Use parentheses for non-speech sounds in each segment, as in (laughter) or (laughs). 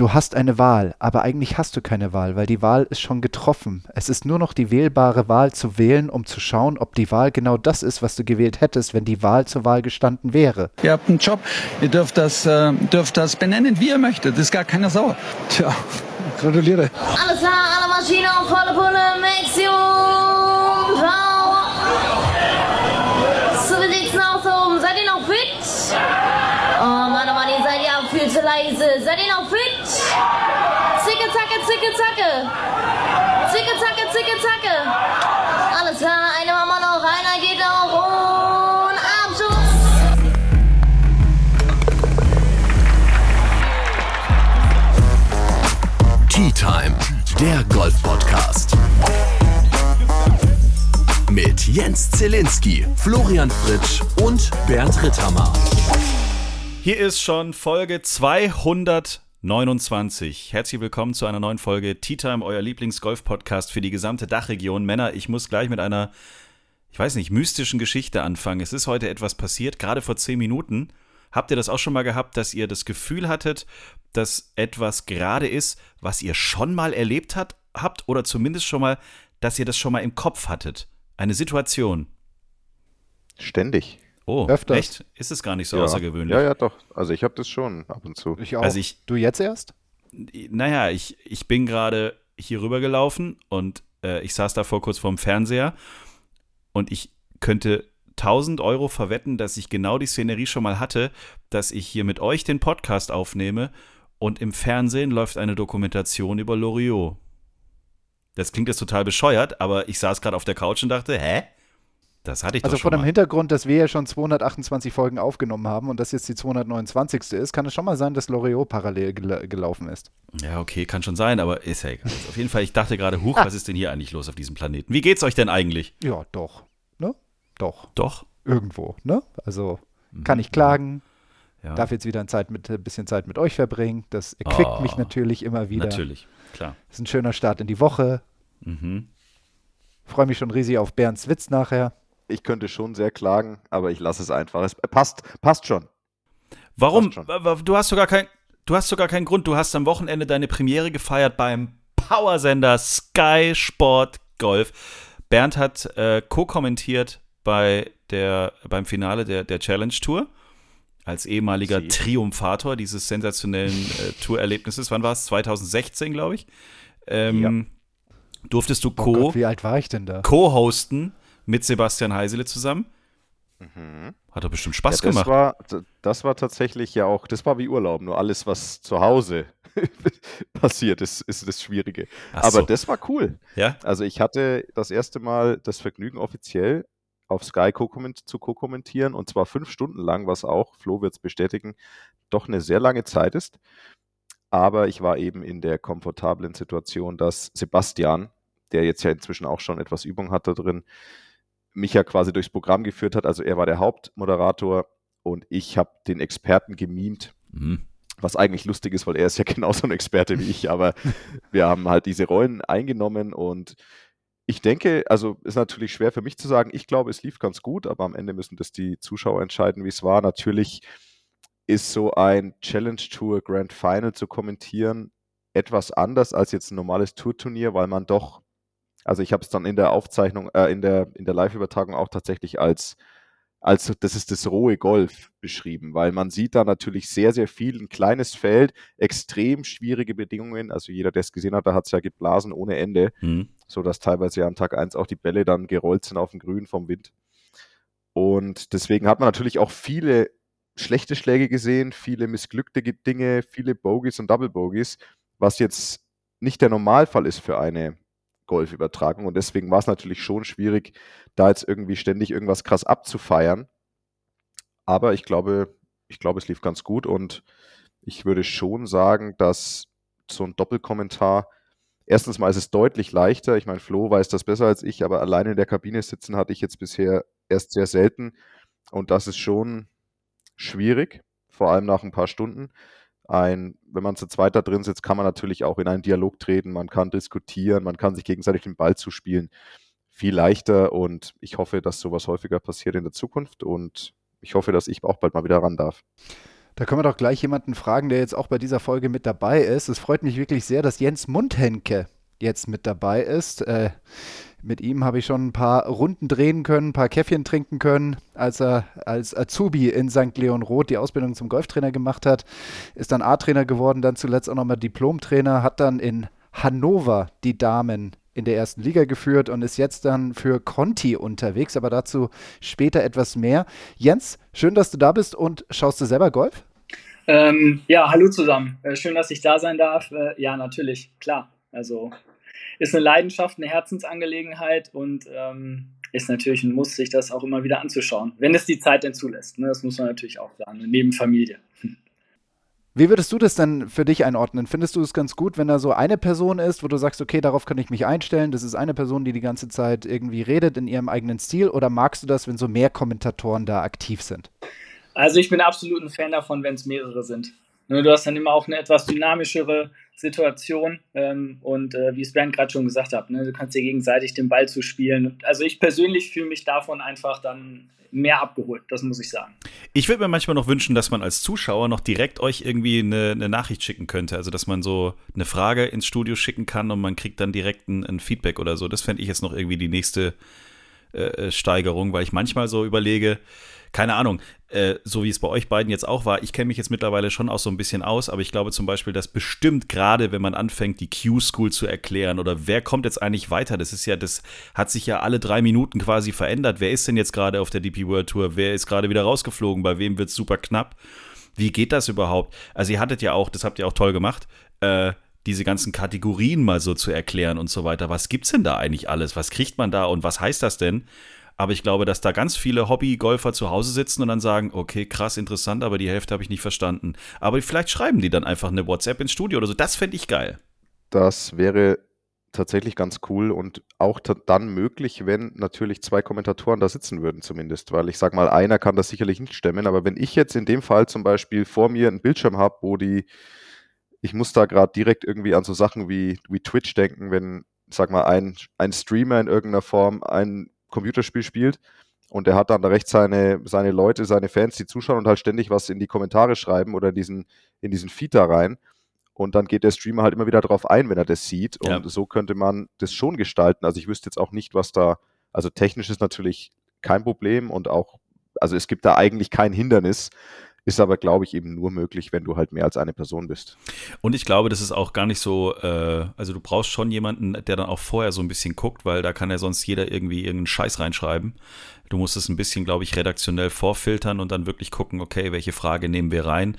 du hast eine Wahl, aber eigentlich hast du keine Wahl, weil die Wahl ist schon getroffen. Es ist nur noch die wählbare Wahl zu wählen, um zu schauen, ob die Wahl genau das ist, was du gewählt hättest, wenn die Wahl zur Wahl gestanden wäre. Ihr habt einen Job, ihr dürft das, äh, dürft das benennen, wie ihr möchtet. Das ist gar keine Sau. Tja, gratuliere. Alles klar, alle Maschinen auf volle Pulle, Mission zacke. Zicke, zacke, zicke, zacke. Alles klar, eine wir noch, einer geht auch und Abschuss. Tea Time, der Golf-Podcast. Mit Jens Zielinski, Florian Fritsch und Bernd Ritthammer. Hier ist schon Folge 229. Herzlich willkommen zu einer neuen Folge Tea Time, euer Lieblings-Golf-Podcast für die gesamte Dachregion. Männer, ich muss gleich mit einer, ich weiß nicht, mystischen Geschichte anfangen. Es ist heute etwas passiert, gerade vor zehn Minuten. Habt ihr das auch schon mal gehabt, dass ihr das Gefühl hattet, dass etwas gerade ist, was ihr schon mal erlebt hat, habt oder zumindest schon mal, dass ihr das schon mal im Kopf hattet? Eine Situation. Ständig. Oh, Öfters. echt? Ist es gar nicht so ja. außergewöhnlich? Ja, ja, doch. Also ich habe das schon ab und zu. Ich auch. Also ich- du jetzt erst? naja, ich, ich bin gerade hier rüber gelaufen und äh, ich saß davor kurz vorm Fernseher und ich könnte 1000 Euro verwetten, dass ich genau die Szenerie schon mal hatte, dass ich hier mit euch den Podcast aufnehme und im Fernsehen läuft eine Dokumentation über Loriot. Das klingt jetzt total bescheuert, aber ich saß gerade auf der Couch und dachte, hä? Das hatte ich Also doch vor schon dem mal. Hintergrund, dass wir ja schon 228 Folgen aufgenommen haben und das jetzt die 229. ist, kann es schon mal sein, dass Loriot parallel gel gelaufen ist. Ja, okay, kann schon sein, aber ist ja egal. (laughs) Auf jeden Fall, ich dachte gerade, huch, was ist denn hier eigentlich los auf diesem Planeten? Wie geht's euch denn eigentlich? Ja, doch. Ne? Doch. Doch. Irgendwo. Ne? Also kann ich klagen. Ja. Darf jetzt wieder ein Zeit mit, ein bisschen Zeit mit euch verbringen. Das erquickt Oh, mich natürlich immer wieder. Natürlich, klar. ist ein schöner Start in die Woche. Mhm. Freue mich schon riesig auf Bernds Witz nachher. Ich könnte schon sehr klagen, aber ich lasse es einfach. Es passt, passt schon. Warum? Passt schon. Du hast sogar kein, du hast sogar keinen Grund. Du hast am Wochenende deine Premiere gefeiert beim Powersender Sky Sport Golf. Bernd hat äh, co-kommentiert bei der, beim Finale der, der Challenge Tour als ehemaliger Sie. Triumphator dieses sensationellen äh, Tourerlebnisses. Wann war es? 2016, glaube ich. Ähm, Durftest du Oh co- Gott, wie alt war ich denn da? co-hosten mit Sebastian Heisele zusammen? Hat doch bestimmt Spaß Mhm. ja, das gemacht. War, das war tatsächlich ja auch, das war wie Urlaub, nur alles, was zu Hause (laughs) passiert, ist, ist das Schwierige. Ach aber so. das war cool. ja? Also ich hatte das erste Mal das Vergnügen offiziell auf Sky zu co-kommentieren und zwar fünf Stunden lang, was auch, Flo wird es bestätigen, doch eine sehr lange Zeit ist. Aber ich war eben in der komfortablen Situation, dass Sebastian, der jetzt ja inzwischen auch schon etwas Übung hat da drin, mich ja quasi durchs Programm geführt hat. Also er war der Hauptmoderator und ich habe den Experten gemimt, Mhm. was eigentlich lustig ist, weil er ist ja (laughs) genauso ein Experte wie ich, aber (laughs) wir haben halt diese Rollen eingenommen und ich denke, also ist natürlich schwer für mich zu sagen, ich glaube, es lief ganz gut, aber am Ende müssen das die Zuschauer entscheiden, wie es war. Natürlich ist so ein Challenge Tour Grand Final zu kommentieren etwas anders als jetzt ein normales Tourturnier, weil man doch, also ich habe es dann in der Aufzeichnung, äh, in der, in der Live-Übertragung auch tatsächlich als als das ist das rohe Golf beschrieben, weil man sieht da natürlich sehr, sehr viel, ein kleines Feld, extrem schwierige Bedingungen. Also jeder, der es gesehen hat, da hat es ja geblasen ohne Ende, Mhm. sodass teilweise ja an Tag 1 auch die Bälle dann gerollt sind auf dem Grün vom Wind. Und deswegen hat man natürlich auch viele schlechte Schläge gesehen, viele missglückte Ge- Dinge, viele Bogies und Double Bogies, was jetzt nicht der Normalfall ist für eine Golfübertragung. Und deswegen war es natürlich schon schwierig, da jetzt irgendwie ständig irgendwas krass abzufeiern. Aber ich glaube, ich glaube, es lief ganz gut und ich würde schon sagen, dass so ein Doppelkommentar, erstens mal ist es deutlich leichter. Ich meine, Flo weiß das besser als ich, aber alleine in der Kabine sitzen hatte ich jetzt bisher erst sehr selten. Und das ist schon schwierig, vor allem nach ein paar Stunden. Ein, wenn man zu zweit da drin sitzt, kann man natürlich auch in einen Dialog treten, man kann diskutieren, man kann sich gegenseitig den Ball zuspielen. Viel leichter und ich hoffe, dass sowas häufiger passiert in der Zukunft und ich hoffe, dass ich auch bald mal wieder ran darf. Da können wir doch gleich jemanden fragen, der jetzt auch bei dieser Folge mit dabei ist. Es freut mich wirklich sehr, dass Jens Mundhenke jetzt mit dabei ist. Äh, mit ihm habe ich schon ein paar Runden drehen können, ein paar Käffchen trinken können, als er als Azubi in St. Leon Roth die Ausbildung zum Golftrainer gemacht hat. Ist dann A-Trainer geworden, dann zuletzt auch nochmal Diplomtrainer, hat dann in Hannover die Damen in der ersten Liga geführt und ist jetzt dann für Conti unterwegs, aber dazu später etwas mehr. Jens, schön, dass du da bist und schaust du selber Golf? Ähm, ja, hallo zusammen. Äh, schön, dass ich da sein darf. Äh, ja, natürlich, klar. Also ist eine Leidenschaft, eine Herzensangelegenheit und ähm, ist natürlich ein Muss, sich das auch immer wieder anzuschauen, wenn es die Zeit denn zulässt. Ne? Das muss man natürlich auch sagen, neben Familie. (laughs) Wie würdest du das denn für dich einordnen? Findest du es ganz gut, wenn da so eine Person ist, wo du sagst, okay, darauf kann ich mich einstellen, das ist eine Person, die die ganze Zeit irgendwie redet in ihrem eigenen Stil, oder magst du das, wenn so mehr Kommentatoren da aktiv sind? Also ich bin absolut ein Fan davon, wenn es mehrere sind. Du hast dann immer auch eine etwas dynamischere Situation ähm, und äh, wie es Bernd gerade schon gesagt hat, ne, du kannst dir gegenseitig den Ball zuspielen. Also ich persönlich fühle mich davon einfach dann mehr abgeholt, das muss ich sagen. Ich würde mir manchmal noch wünschen, dass man als Zuschauer noch direkt euch irgendwie eine, eine, Nachricht schicken könnte. Also, dass man so eine Frage ins Studio schicken kann und man kriegt dann direkt ein, ein Feedback oder so. Das fände ich jetzt noch irgendwie die nächste äh, äh Steigerung, weil ich manchmal so überlege, keine Ahnung, äh, so wie es bei euch beiden jetzt auch war, ich kenne mich jetzt mittlerweile schon auch so ein bisschen aus, aber ich glaube zum Beispiel, dass bestimmt gerade, wenn man anfängt, die Q-School zu erklären oder wer kommt jetzt eigentlich weiter, das ist ja, das hat sich ja alle drei Minuten quasi verändert. Wer ist denn jetzt gerade auf der DP World Tour? Wer ist gerade wieder rausgeflogen? Bei wem wird es super knapp? Wie geht das überhaupt? Also ihr hattet ja auch, das habt ihr auch toll gemacht, äh, diese ganzen Kategorien mal so zu erklären und so weiter. Was gibt's denn da eigentlich alles? Was kriegt man da und was heißt das denn? Aber ich glaube, dass da ganz viele Hobbygolfer zu Hause sitzen und dann sagen, okay, krass, interessant, aber die Hälfte habe ich nicht verstanden. Aber vielleicht schreiben die dann einfach eine WhatsApp ins Studio oder so. Das fände ich geil. Das wäre tatsächlich ganz cool und auch dann möglich, wenn natürlich zwei Kommentatoren da sitzen würden zumindest, weil ich sage mal, einer kann das sicherlich nicht stemmen, aber wenn ich jetzt in dem Fall zum Beispiel vor mir einen Bildschirm habe, wo die, ich muss da gerade direkt irgendwie an so Sachen wie, wie Twitch denken, wenn, sag mal, ein, ein Streamer in irgendeiner Form ein Computerspiel spielt und er hat dann recht seine, seine Leute, seine Fans, die zuschauen und halt ständig was in die Kommentare schreiben oder in diesen, in diesen Feed da rein. Und dann geht der Streamer halt immer wieder darauf ein, wenn er das sieht. Und ja. so könnte man das schon gestalten. Also ich wüsste jetzt auch nicht, was da, also technisch ist natürlich kein Problem und auch, also es gibt da eigentlich kein Hindernis. Ist aber, glaube ich, eben nur möglich, wenn du halt mehr als eine Person bist. Und ich glaube, das ist auch gar nicht so, äh, also du brauchst schon jemanden, der dann auch vorher so ein bisschen guckt, weil da kann ja sonst jeder irgendwie irgendeinen Scheiß reinschreiben. Du musst es ein bisschen, glaube ich, redaktionell vorfiltern und dann wirklich gucken, okay, welche Frage nehmen wir rein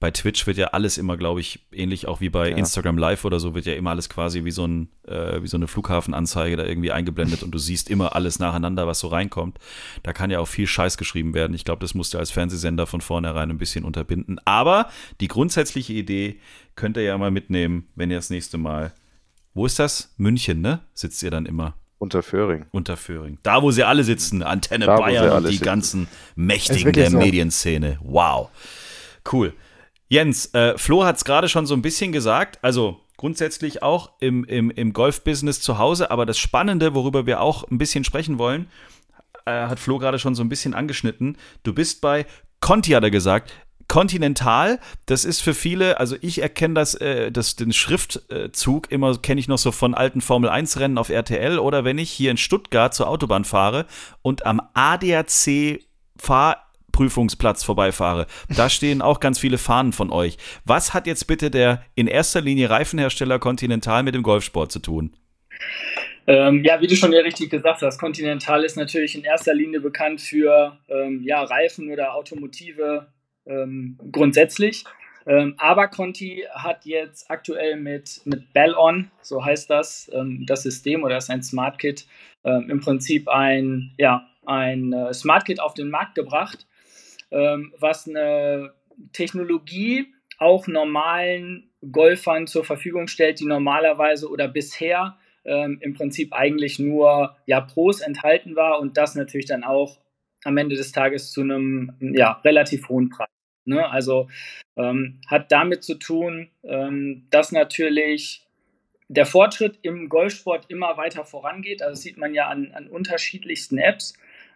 bei Twitch wird ja alles immer, glaube ich, ähnlich auch wie bei ja. Instagram Live oder so, wird ja immer alles quasi wie so, ein, äh, wie so eine Flughafenanzeige da irgendwie eingeblendet und du siehst immer alles nacheinander, was so reinkommt. Da kann ja auch viel Scheiß geschrieben werden. Ich glaube, das musst du als Fernsehsender von vornherein ein bisschen unterbinden. Aber die grundsätzliche Idee könnt ihr ja mal mitnehmen, wenn ihr das nächste Mal. Wo ist das? München, ne? Sitzt ihr dann immer? Unter Föhring. Unter Föhring. Da, wo sie alle sitzen. Antenne da, Bayern und die sitzen. ganzen Mächtigen der so. Medienszene. Wow. Cool. Jens, äh, Flo hat es gerade schon so ein bisschen gesagt, also grundsätzlich auch im, im, im Golf-Business zu Hause, aber das Spannende, worüber wir auch ein bisschen sprechen wollen, äh, hat Flo gerade schon so ein bisschen angeschnitten. Du bist bei Conti, hat er gesagt. Continental, das ist für viele, also ich erkenne das, äh, das, den Schriftzug immer, kenne ich noch so von alten Formel-1-Rennen auf RTL oder wenn ich hier in Stuttgart zur Autobahn fahre und am ADAC fahre Prüfungsplatz vorbeifahre. Da stehen auch ganz viele Fahnen von euch. Was hat jetzt bitte der in erster Linie Reifenhersteller Continental mit dem Golfsport zu tun? Ähm, ja, wie du schon richtig gesagt hast, Continental ist natürlich in erster Linie bekannt für ähm, ja, Reifen oder Automotive ähm, grundsätzlich. Ähm, aber Conti hat jetzt aktuell mit, mit Bell-On, so heißt das, ähm, das System oder ist ein Smart Kit, ähm, im Prinzip ein, ja, ein äh, Smart Kit auf den Markt gebracht, was eine Technologie auch normalen Golfern zur Verfügung stellt, die normalerweise oder bisher ähm, im Prinzip eigentlich nur ja, Pros enthalten war und das natürlich dann auch am Ende des Tages zu einem ja, relativ hohen Preis. Ne? Also ähm, hat damit zu tun, ähm, dass natürlich der Fortschritt im Golfsport immer weiter vorangeht. Also das sieht man ja an, an unterschiedlichsten Apps.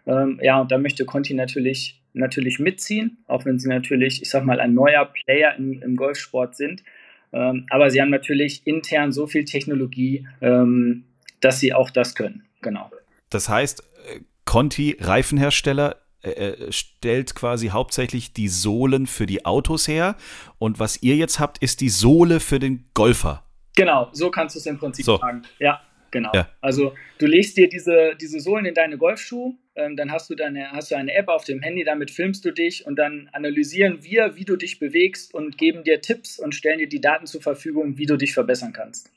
Ähm, ja, und da möchte Conti natürlich natürlich mitziehen, auch wenn sie natürlich, ich sag mal, ein neuer Player im, im Golfsport sind. Ähm, aber sie haben natürlich intern so viel Technologie, ähm, dass sie auch das können. Genau. Das heißt, äh, Conti, Reifenhersteller, äh, äh, stellt quasi hauptsächlich die Sohlen für die Autos her. Und was ihr jetzt habt, ist die Sohle für den Golfer. Genau, so kannst du es im Prinzip So. sagen. Ja, genau. Ja. Also du legst dir diese, diese Sohlen in deine Golfschuhe, dann hast du, deine, hast du eine App auf dem Handy, damit filmst du dich und dann analysieren wir, wie du dich bewegst und geben dir Tipps und stellen dir die Daten zur Verfügung, wie du dich verbessern kannst.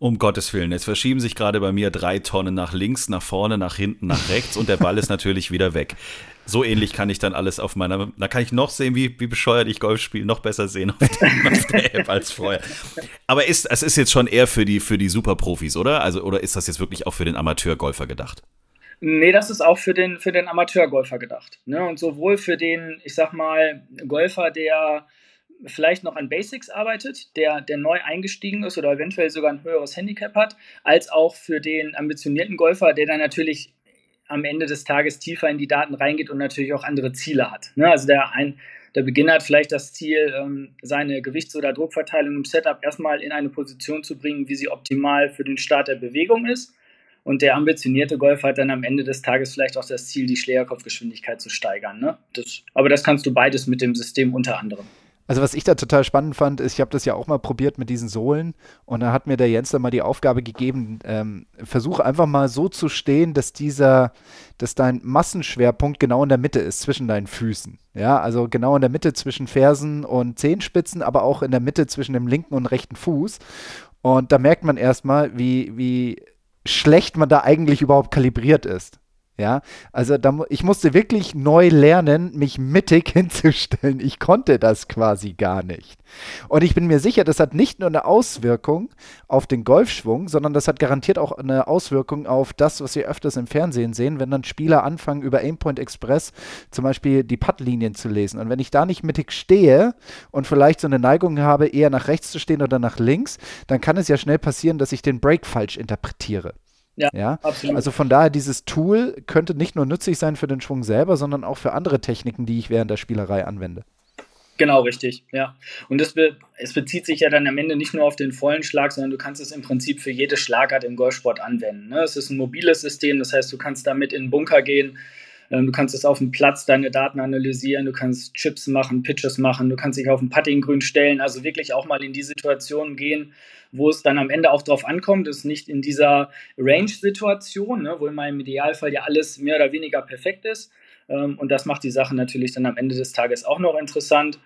Um Gottes Willen, jetzt verschieben sich gerade bei mir drei Tonnen nach links, nach vorne, nach hinten, nach rechts und der Ball ist natürlich wieder weg. So ähnlich kann ich dann alles auf meiner, da kann ich noch sehen, wie, wie bescheuert ich Golf spiele, noch besser sehen auf der, (laughs) auf der App als vorher. Aber ist, es ist jetzt schon eher für die, für die Superprofis, oder? Also, oder ist das jetzt wirklich auch für den Amateurgolfer gedacht? Nee, das ist auch für den, für den Amateurgolfer gedacht. Ne? Und sowohl für den, ich sag mal, Golfer, der vielleicht noch an Basics arbeitet, der, der neu eingestiegen ist oder eventuell sogar ein höheres Handicap hat, als auch für den ambitionierten Golfer, der dann natürlich am Ende des Tages tiefer in die Daten reingeht und natürlich auch andere Ziele hat. Ne? Also der, ein, der Beginner hat vielleicht das Ziel, ähm, seine Gewichts- oder Druckverteilung im Setup erstmal in eine Position zu bringen, wie sie optimal für den Start der Bewegung ist. Und der ambitionierte Golfer hat dann am Ende des Tages vielleicht auch das Ziel, die Schlägerkopfgeschwindigkeit zu steigern. Ne? Das, aber das kannst du beides mit dem System unter anderem. Also was ich da total spannend fand, ist, ich habe das ja auch mal probiert mit diesen Sohlen und da hat mir der Jens dann mal die Aufgabe gegeben, ähm, versuche einfach mal so zu stehen, dass dieser, dass dein Massenschwerpunkt genau in der Mitte ist, zwischen deinen Füßen. Ja, also genau in der Mitte zwischen Fersen und Zehenspitzen, aber auch in der Mitte zwischen dem linken und rechten Fuß. Und da merkt man erstmal, wie, wie schlecht man da eigentlich überhaupt kalibriert ist. Ja, also da, ich musste wirklich neu lernen, mich mittig (laughs) hinzustellen. Ich konnte das quasi gar nicht. Und ich bin mir sicher, das hat nicht nur eine Auswirkung auf den Golfschwung, sondern das hat garantiert auch eine Auswirkung auf das, was wir öfters im Fernsehen sehen, wenn dann Spieler anfangen, über Aimpoint Express zum Beispiel die Puttlinien zu lesen. Und wenn ich da nicht mittig stehe und vielleicht so eine Neigung habe, eher nach rechts zu stehen oder nach links, dann kann es ja schnell passieren, dass ich den Break falsch interpretiere. Ja, Ja, absolut. also von daher, dieses Tool könnte nicht nur nützlich sein für den Schwung selber, sondern auch für andere Techniken, die ich während der Spielerei anwende. Genau, richtig, ja. Und es, be es bezieht sich ja dann am Ende nicht nur auf den vollen Schlag, sondern du kannst es im Prinzip für jede Schlagart im Golfsport anwenden. Ne? Es ist ein mobiles System, das heißt, du kannst damit in den Bunker gehen, du kannst es auf dem Platz deine Daten analysieren, du kannst Chips machen, Pitches machen, du kannst dich auf dem Puttinggrün stellen, also wirklich auch mal in die Situation gehen, wo es dann am Ende auch drauf ankommt, ist nicht in dieser Range-Situation, ne, wo in meinem Idealfall ja alles mehr oder weniger perfekt ist. Ähm, und das macht die Sache natürlich dann am Ende des Tages auch noch interessant.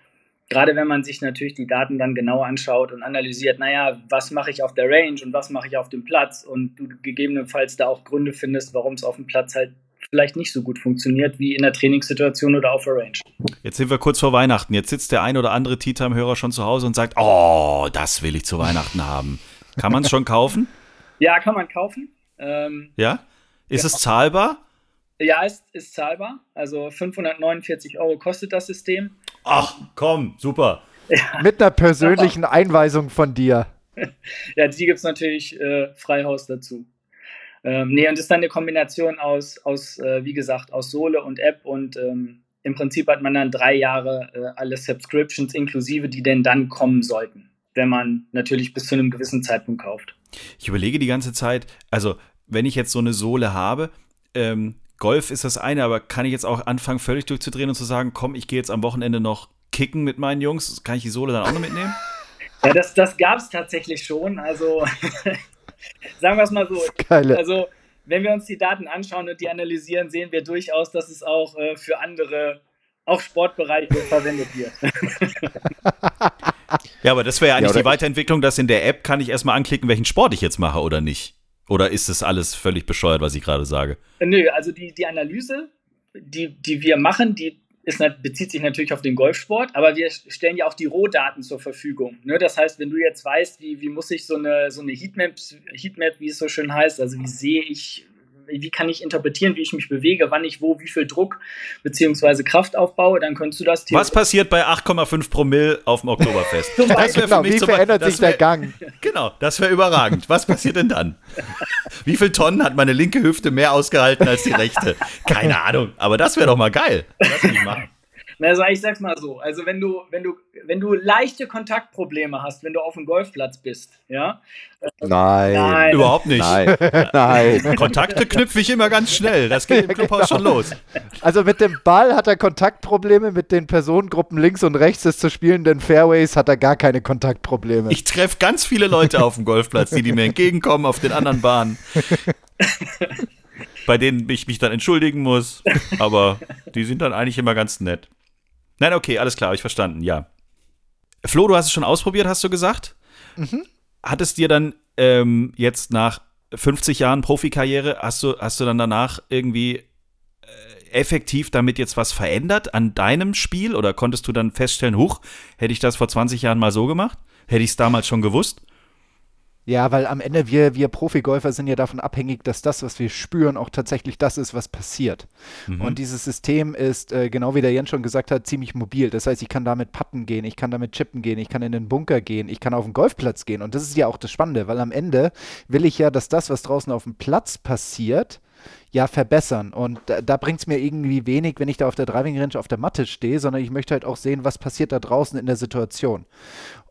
Gerade wenn man sich natürlich die Daten dann genauer anschaut und analysiert, naja, was mache ich auf der Range und was mache ich auf dem Platz und du gegebenenfalls da auch Gründe findest, warum es auf dem Platz halt vielleicht nicht so gut funktioniert wie in der Trainingssituation oder auf der Range. Jetzt sind wir kurz vor Weihnachten. Jetzt sitzt der ein oder andere Tea Time-Hörer schon zu Hause und sagt, oh, das will ich zu Weihnachten haben. Kann man es schon kaufen? (laughs) Ja, kann man kaufen. Ähm, Ja? Ist es zahlbar? ja, ist, ist zahlbar. Also 549 Euro kostet das System. Ach, komm, super. Mit einer persönlichen (laughs) Einweisung von dir. Ja, die gibt es natürlich äh, Freihaus dazu. Ähm, nee, und ist dann eine Kombination aus, aus äh, wie gesagt, aus Sohle und App und ähm, im Prinzip hat man dann drei Jahre äh, alle Subscriptions inklusive, die denn dann kommen sollten, wenn man natürlich bis zu einem gewissen Zeitpunkt kauft. Ich überlege die ganze Zeit, also wenn ich jetzt so eine Sohle habe, ähm, Golf ist das eine, aber kann ich jetzt auch anfangen, völlig durchzudrehen und zu sagen, komm, ich gehe jetzt am Wochenende noch kicken mit meinen Jungs? Kann ich die Sohle dann auch noch mitnehmen? Ja, das, das gab es tatsächlich schon. Also (laughs) sagen wir es mal so. Geile. Also wenn wir uns die Daten anschauen und die analysieren, sehen wir durchaus, dass es auch äh, für andere, auch Sportbereiche verwendet wird. (laughs) Ja, aber das wäre ja eigentlich Ja, die Weiterentwicklung, dass in der App kann ich erstmal anklicken, welchen Sport ich jetzt mache oder nicht. Oder ist das alles völlig bescheuert, was ich gerade sage? Nö, also die, die Analyse, die, die wir machen, die ist, bezieht sich natürlich auf den Golfsport, aber wir stellen ja auch die Rohdaten zur Verfügung. Ne? Das heißt, wenn du jetzt weißt, wie, wie muss ich so eine, so eine Heatmap, Heatmap, wie es so schön heißt, also wie sehe ich wie kann ich interpretieren, wie ich mich bewege, wann ich wo, wie viel Druck beziehungsweise Kraft aufbaue, dann könntest du das Was passiert bei 8,5 Promille auf dem Oktoberfest? das wär genau, wie verändert sich wär, der Gang? Genau, das wäre überragend. Was passiert denn dann? (laughs) Wie viel Tonnen hat meine linke Hüfte mehr ausgehalten als die rechte? Keine Ahnung, aber das wäre doch mal geil. Das will ich machen. Also ich sag's mal so, also wenn du, wenn du, wenn du leichte Kontaktprobleme hast, wenn du auf dem Golfplatz bist, ja? Nein. Nein. Überhaupt nicht. Nein. (laughs) Nein. Kontakte knüpfe ich immer ganz schnell. Das geht im (laughs) Clubhaus genau. schon los. Also mit dem Ball hat er Kontaktprobleme, mit den Personengruppen links und rechts des zu spielenden Fairways hat er gar keine Kontaktprobleme. Ich treffe ganz viele Leute auf dem Golfplatz, die, die mir entgegenkommen auf den anderen Bahnen. (laughs) bei denen ich mich dann entschuldigen muss, aber die sind dann eigentlich immer ganz nett. Nein, okay, alles klar, habe ich verstanden, ja. Flo, du hast es schon ausprobiert, hast du gesagt? Mhm. Hat es dir dann ähm, jetzt nach 50 Jahren Profikarriere, hast du, hast du dann danach irgendwie äh, effektiv damit jetzt was verändert an deinem Spiel? Oder konntest du dann feststellen, huch, hätte ich das vor 20 Jahren mal so gemacht? Hätte ich es damals schon gewusst? Ja, weil am Ende wir, wir Profigolfer sind ja davon abhängig, dass das, was wir spüren, auch tatsächlich das ist, was passiert. Mhm. Und dieses System ist, äh, genau wie der Jens schon gesagt hat, ziemlich mobil. Das heißt, ich kann damit putten gehen, ich kann damit chippen gehen, ich kann in den Bunker gehen, ich kann auf den Golfplatz gehen. Und das ist ja auch das Spannende, weil am Ende will ich ja, dass das, was draußen auf dem Platz passiert, ja verbessern. Und da, da bringt es mir irgendwie wenig, wenn ich da auf der Driving Range auf der Matte stehe, sondern ich möchte halt auch sehen, was passiert da draußen in der Situation.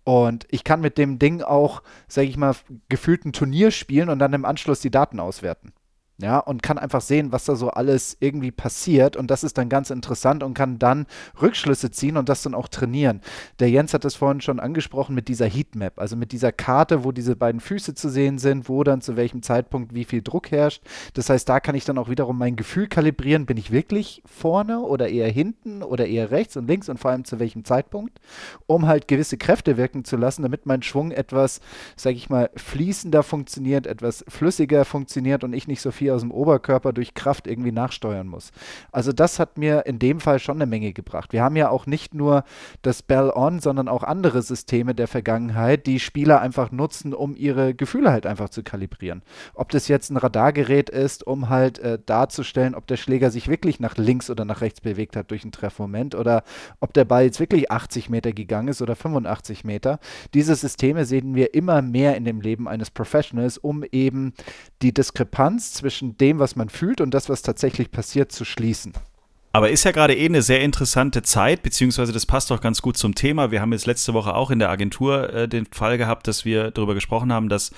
Und ich kann mit dem Ding auch, sage ich mal, gefühlt ein Turnier spielen und dann im Anschluss die Daten auswerten ja, und kann einfach sehen, was da so alles irgendwie passiert und das ist dann ganz interessant und kann dann Rückschlüsse ziehen und das dann auch trainieren. Der Jens hat es vorhin schon angesprochen mit dieser Heatmap, also mit dieser Karte, wo diese beiden Füße zu sehen sind, wo dann zu welchem Zeitpunkt wie viel Druck herrscht. Das heißt, da kann ich dann auch wiederum mein Gefühl kalibrieren, bin ich wirklich vorne oder eher hinten oder eher rechts und links und vor allem zu welchem Zeitpunkt, um halt gewisse Kräfte wirken zu lassen, damit mein Schwung etwas, sage ich mal, fließender funktioniert, etwas flüssiger funktioniert und ich nicht so viel aus dem Oberkörper durch Kraft irgendwie nachsteuern muss. Also das hat mir in dem Fall schon eine Menge gebracht. Wir haben ja auch nicht nur das Bell On, sondern auch andere Systeme der Vergangenheit, die Spieler einfach nutzen, um ihre Gefühle halt einfach zu kalibrieren. Ob das jetzt ein Radargerät ist, um halt äh, darzustellen, ob der Schläger sich wirklich nach links oder nach rechts bewegt hat durch einen Treffmoment oder ob der Ball jetzt wirklich 80 Meter gegangen ist oder 85 Meter. Diese Systeme sehen wir immer mehr in dem Leben eines Professionals, um eben die Diskrepanz zwischen zwischen dem, was man fühlt und das, was tatsächlich passiert, zu schließen. Aber ist ja gerade eh eine sehr interessante Zeit, beziehungsweise das passt auch ganz gut zum Thema. Wir haben jetzt letzte Woche auch in der Agentur äh, den Fall gehabt, dass wir darüber gesprochen haben, dass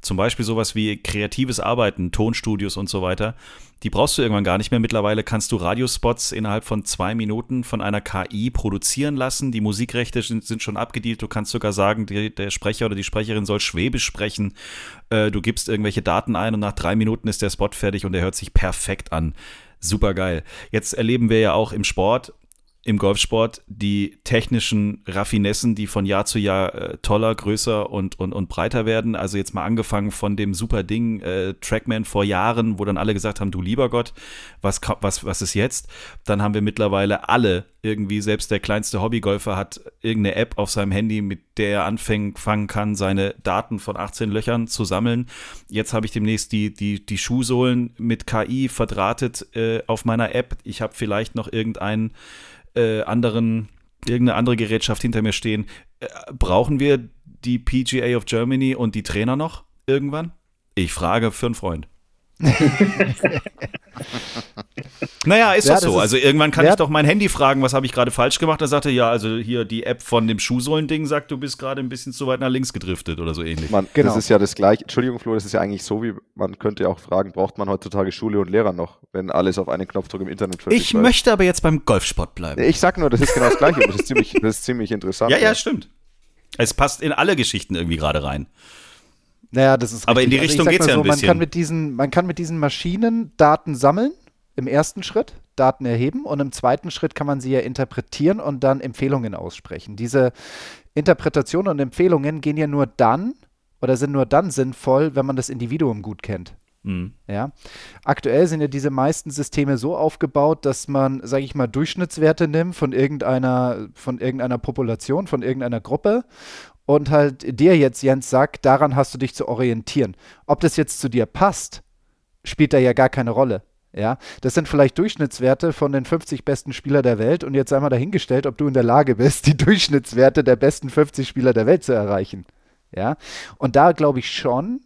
zum Beispiel sowas wie kreatives Arbeiten, Tonstudios und so weiter, die brauchst du irgendwann gar nicht mehr. Mittlerweile kannst du Radiospots innerhalb von zwei Minuten von einer KI produzieren lassen. Die Musikrechte sind, sind schon abgedealt. Du kannst sogar sagen, die, der Sprecher oder die Sprecherin soll Schwäbisch sprechen. Äh, du gibst irgendwelche Daten ein und nach drei Minuten ist der Spot fertig und der hört sich perfekt an. Super geil. Jetzt erleben wir ja auch im Sport, im Golfsport die technischen Raffinessen, die von Jahr zu Jahr äh, toller, größer und, und, und breiter werden. Also jetzt mal angefangen von dem super Ding äh, Trackman vor Jahren, wo dann alle gesagt haben, du lieber Gott, was, was, was ist jetzt? Dann haben wir mittlerweile alle irgendwie, selbst der kleinste Hobbygolfer hat irgendeine App auf seinem Handy, mit der er anfangen kann, seine Daten von 18 Löchern zu sammeln. Jetzt habe ich demnächst die, die, die Schuhsohlen mit KI verdrahtet äh, auf meiner App. Ich habe vielleicht noch irgendeinen äh, anderen, irgendeine andere Gerätschaft hinter mir stehen. Äh, brauchen wir die PGA of Germany und die Trainer noch irgendwann? Ich frage für einen Freund. (laughs) naja, ist ja, doch so. also irgendwann kann ich doch mein Handy fragen, was habe ich gerade falsch gemacht? Da sagte ja, also hier die App von dem Schuhsohlen-Ding sagt, du bist gerade ein bisschen zu weit nach links gedriftet oder so ähnlich. Man, genau. Das ist ja das gleiche. Entschuldigung, Flo, das ist ja eigentlich so, wie man könnte ja auch fragen, braucht man heutzutage Schule und Lehrer noch, wenn alles auf einen Knopfdruck im Internet verfügbar Ich möchte aber jetzt beim Golfsport bleiben. Ich sag nur, das ist genau das gleiche. das, ist ziemlich, das ist ziemlich interessant. Ja, ja, stimmt. Es passt in alle Geschichten irgendwie gerade rein. Naja, das ist Aber in die also Richtung geht es ja so, ein bisschen. Man kann, mit diesen, man kann mit diesen Maschinen Daten sammeln im ersten Schritt, Daten erheben und im zweiten Schritt kann man sie ja interpretieren und dann Empfehlungen aussprechen. Diese Interpretationen und Empfehlungen gehen ja nur dann oder sind nur dann sinnvoll, wenn man das Individuum gut kennt. Mhm. Ja. Aktuell sind ja diese meisten Systeme so aufgebaut, dass man, sage ich mal, Durchschnittswerte nimmt von irgendeiner, von irgendeiner Population, von irgendeiner Gruppe und halt dir jetzt, Jens, sagt, daran hast du dich zu orientieren. Ob das jetzt zu dir passt, spielt da ja gar keine Rolle. Ja, das sind vielleicht Durchschnittswerte von den 50 besten Spieler der Welt und jetzt sei mal dahingestellt, ob du in der Lage bist, die Durchschnittswerte der besten 50 Spieler der Welt zu erreichen. Ja, und da glaube ich schon,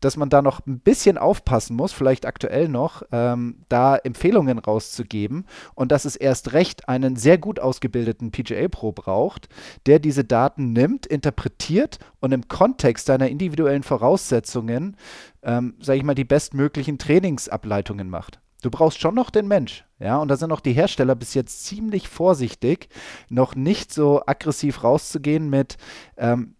dass man da noch ein bisschen aufpassen muss, vielleicht aktuell noch, ähm, da Empfehlungen rauszugeben und dass es erst recht einen sehr gut ausgebildeten PGA Pro braucht, der diese Daten nimmt, interpretiert und im Kontext seiner individuellen Voraussetzungen, ähm, sage ich mal, die bestmöglichen Trainingsableitungen macht. Du brauchst schon noch den Mensch, ja, und da sind auch die Hersteller bis jetzt ziemlich vorsichtig, noch nicht so aggressiv rauszugehen mit, ähm,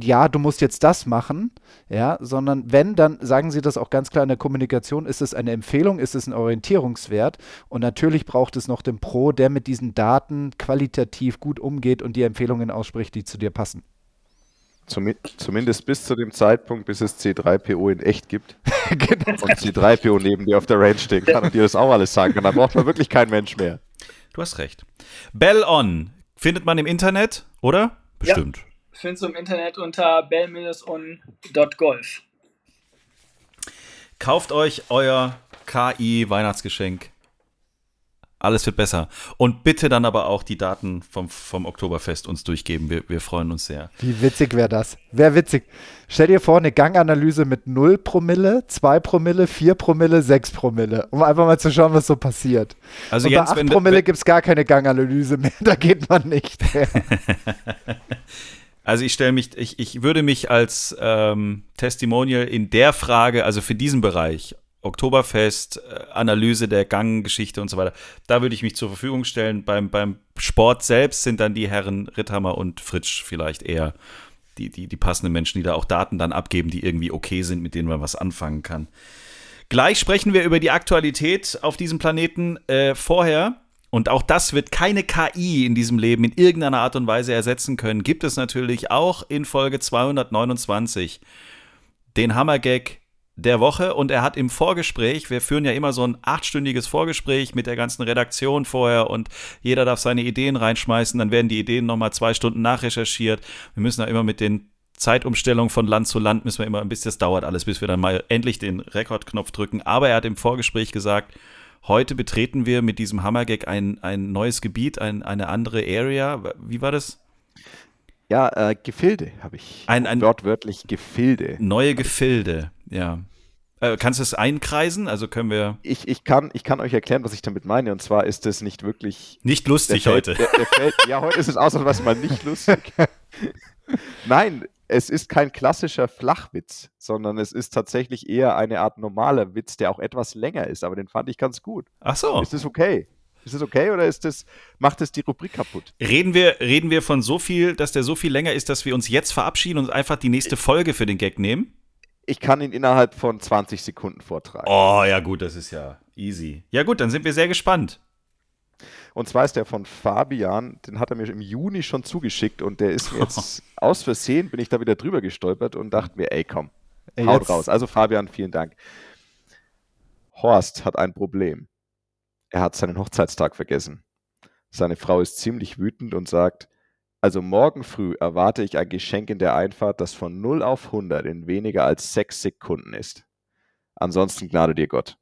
ja, du musst jetzt das machen, ja, sondern wenn, dann sagen sie das auch ganz klar in der Kommunikation, ist es eine Empfehlung, ist es ein Orientierungswert und natürlich braucht es noch den Pro, der mit diesen Daten qualitativ gut umgeht und die Empfehlungen ausspricht, die zu dir passen. Zumindest bis zu dem Zeitpunkt, bis es C3PO in echt gibt. (laughs) genau. Und C3PO neben dir auf der Range stehen kann und dir das auch alles sagen kann. Da braucht man wirklich kein Mensch mehr. Du hast recht. Bell On findet man im Internet, oder? Bestimmt. Ja, findest du im Internet unter bell-on.golf. Kauft euch euer KI-Weihnachtsgeschenk alles wird besser. Und bitte dann aber auch die Daten vom, vom Oktoberfest uns durchgeben. Wir, wir freuen uns sehr. Wie witzig wäre das? Wäre witzig. Stell dir vor, eine Ganganalyse mit 0 Promille, 2 Promille, 4 Promille, 6 Promille. Um einfach mal zu schauen, was so passiert. Also Und Jens, bei 8 Promille gibt es gar keine Ganganalyse mehr. (laughs) Da geht man nicht. (laughs) Also ich stelle mich, ich, ich würde mich als ähm, Testimonial in der Frage, also für diesen Bereich, Oktoberfest, äh, Analyse der Ganggeschichte und so weiter. Da würde ich mich zur Verfügung stellen. Beim, beim Sport selbst sind dann die Herren Ritthammer und Fritsch vielleicht eher die, die, die passenden Menschen, die da auch Daten dann abgeben, die irgendwie okay sind, mit denen man was anfangen kann. Gleich sprechen wir über die Aktualität auf diesem Planeten. Äh, vorher, und auch das wird keine KI in diesem Leben in irgendeiner Art und Weise ersetzen können, gibt es natürlich auch in Folge 229 den Hammergag der Woche und er hat im Vorgespräch, wir führen ja immer so ein achtstündiges Vorgespräch mit der ganzen Redaktion vorher und jeder darf seine Ideen reinschmeißen, dann werden die Ideen nochmal zwei Stunden nachrecherchiert. Wir müssen ja immer mit den Zeitumstellungen von Land zu Land müssen wir immer ein bisschen, das dauert alles, bis wir dann mal endlich den Rekordknopf drücken. Aber er hat im Vorgespräch gesagt, heute betreten wir mit diesem Hammergag ein, ein neues Gebiet, ein, eine andere Area. Wie war das? Ja, äh, Gefilde habe ich. Ein, ein, Wortwörtlich Gefilde. Neue Gefilde, ja. Äh, kannst du es einkreisen? Also können wir. Ich, ich, kann, ich kann euch erklären, was ich damit meine. Und zwar ist es nicht wirklich. Nicht lustig Feld, heute. Der, der Feld, ja, heute ist es ausnahmsweise mal nicht lustig. (laughs) Nein, es ist kein klassischer Flachwitz, sondern es ist tatsächlich eher eine Art normaler Witz, der auch etwas länger ist. Aber den fand ich ganz gut. Ach so. Ist das okay? Ist das okay oder ist das, macht es die Rubrik kaputt? Reden wir, reden wir von so viel, dass der so viel länger ist, dass wir uns jetzt verabschieden und einfach die nächste Folge für den Gag nehmen? Ich kann ihn innerhalb von 20 Sekunden vortragen. Oh, ja, gut, das ist ja easy. Ja, gut, dann sind wir sehr gespannt. Und zwar ist der von Fabian, den hat er mir im Juni schon zugeschickt und der ist mir jetzt (laughs) aus Versehen, bin ich da wieder drüber gestolpert und dachte mir, ey, komm, ey, haut jetzt. raus. Also Fabian, vielen Dank. Horst hat ein Problem. Er hat seinen Hochzeitstag vergessen. Seine Frau ist ziemlich wütend und sagt, also morgen früh erwarte ich ein Geschenk in der Einfahrt, das von 0 auf 100 in weniger als 6 Sekunden ist. Ansonsten gnade dir Gott.